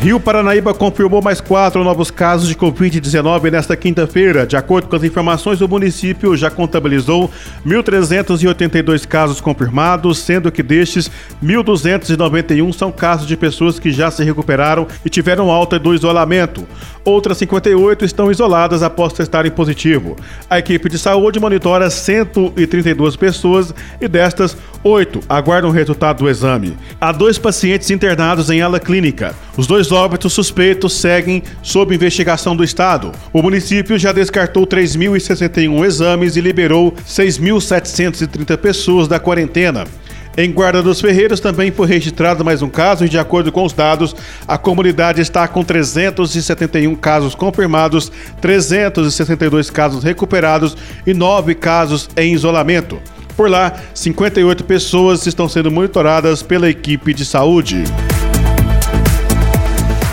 Rio Paranaíba confirmou mais quatro novos casos de Covid-19 nesta quinta-feira. De acordo com as informações, o município já contabilizou 1.382 casos confirmados, sendo que destes, 1.291 são casos de pessoas que já se recuperaram e tiveram alta do isolamento. Outras 58 estão isoladas após testarem positivo. A equipe de saúde monitora 132 pessoas e destas, 8 aguardam o resultado do exame. Há dois pacientes internados em ala clínica. Os dois óbitos suspeitos seguem sob investigação do Estado. O município já descartou 3.061 exames e liberou 6.730 pessoas da quarentena. Em Guarda dos Ferreiros também foi registrado mais um caso e, de acordo com os dados, a comunidade está com 371 casos confirmados, 362 casos recuperados e 9 casos em isolamento. Por lá, 58 pessoas estão sendo monitoradas pela equipe de saúde.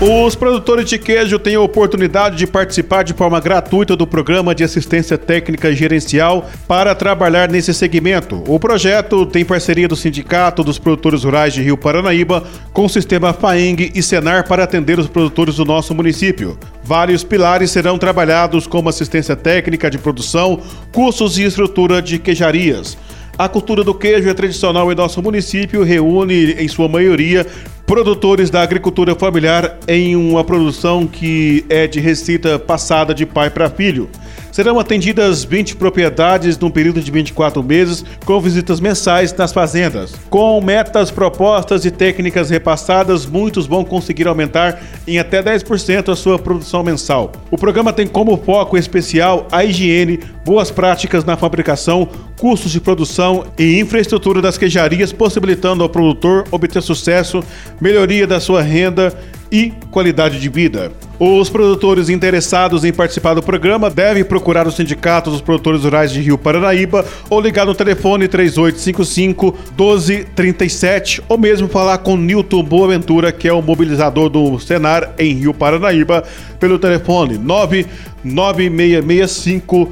Os produtores de queijo têm a oportunidade de participar de forma gratuita do programa de assistência técnica gerencial para trabalhar nesse segmento. O projeto tem parceria do Sindicato dos Produtores Rurais de Rio Paranaíba com o sistema FAENG e Senar para atender os produtores do nosso município. Vários pilares serão trabalhados como assistência técnica de produção, cursos e estrutura de queijarias. A cultura do queijo é tradicional em nosso município, reúne, em sua maioria, produtores da agricultura familiar em uma produção que é de receita passada de pai para filho. Serão atendidas 20 propriedades num período de 24 meses, com visitas mensais nas fazendas. Com metas propostas e técnicas repassadas, muitos vão conseguir aumentar em até 10% a sua produção mensal. O programa tem como foco especial a higiene, boas práticas na fabricação, custos de produção e infraestrutura das queijarias, possibilitando ao produtor obter sucesso, melhoria da sua renda e qualidade de vida. Os produtores interessados em participar do programa devem procurar o Sindicato dos Produtores Rurais de Rio Paranaíba ou ligar no telefone 3855 1237 ou mesmo falar com Nilton Boaventura, que é o mobilizador do Senar em Rio Paranaíba, pelo telefone 99665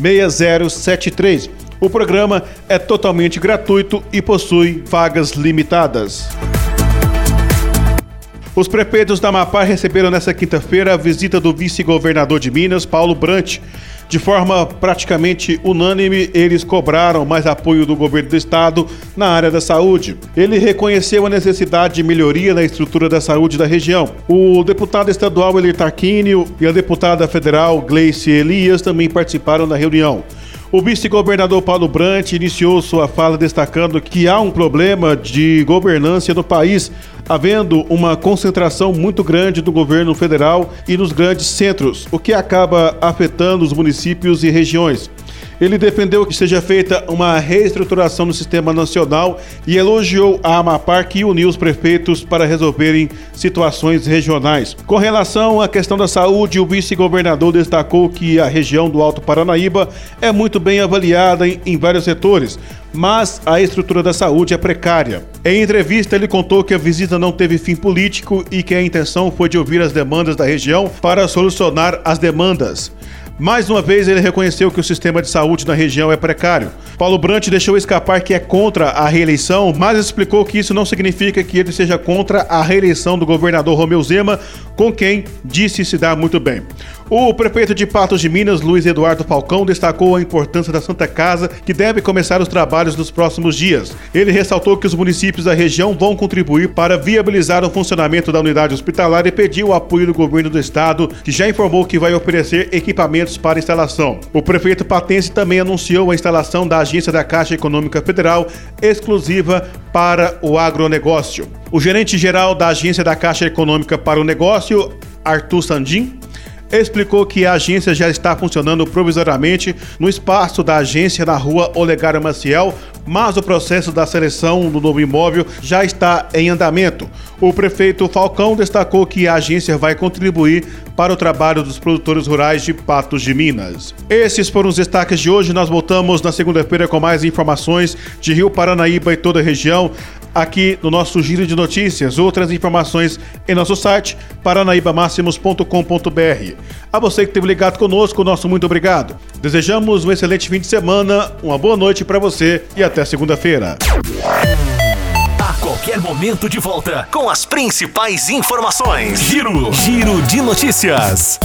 6073. O programa é totalmente gratuito e possui vagas limitadas. Os prefeitos da Amapá receberam nesta quinta-feira a visita do vice-governador de Minas, Paulo Brant. De forma praticamente unânime, eles cobraram mais apoio do governo do estado na área da saúde. Ele reconheceu a necessidade de melhoria na estrutura da saúde da região. O deputado estadual Elir Tarquínio e a deputada federal Gleice Elias também participaram da reunião. O vice-governador Paulo Brant iniciou sua fala destacando que há um problema de governança no país, havendo uma concentração muito grande do governo federal e nos grandes centros, o que acaba afetando os municípios e regiões. Ele defendeu que seja feita uma reestruturação no sistema nacional e elogiou a Amapar que uniu os prefeitos para resolverem situações regionais. Com relação à questão da saúde, o vice-governador destacou que a região do Alto Paranaíba é muito bem avaliada em vários setores, mas a estrutura da saúde é precária. Em entrevista, ele contou que a visita não teve fim político e que a intenção foi de ouvir as demandas da região para solucionar as demandas. Mais uma vez, ele reconheceu que o sistema de saúde na região é precário. Paulo Brant deixou escapar que é contra a reeleição, mas explicou que isso não significa que ele seja contra a reeleição do governador Romeu Zema, com quem disse se dar muito bem. O prefeito de Patos de Minas, Luiz Eduardo Falcão, destacou a importância da Santa Casa, que deve começar os trabalhos nos próximos dias. Ele ressaltou que os municípios da região vão contribuir para viabilizar o funcionamento da unidade hospitalar e pediu o apoio do governo do estado, que já informou que vai oferecer equipamentos para instalação. O prefeito patense também anunciou a instalação da agência da Caixa Econômica Federal exclusiva para o agronegócio. O gerente geral da agência da Caixa Econômica para o Negócio, Arthur Sandim, explicou que a agência já está funcionando provisoriamente no espaço da agência na rua Olegário Maciel, mas o processo da seleção do novo imóvel já está em andamento. O prefeito Falcão destacou que a agência vai contribuir para o trabalho dos produtores rurais de Patos de Minas. Esses foram os destaques de hoje. Nós voltamos na segunda-feira com mais informações de Rio Paranaíba e toda a região. Aqui no nosso Giro de Notícias. Outras informações em nosso site paranaibamáximos.com.br. A você que teve ligado conosco, nosso muito obrigado. Desejamos um excelente fim de semana, uma boa noite para você e até segunda-feira. A qualquer momento de volta com as principais informações. Giro, Giro de Notícias.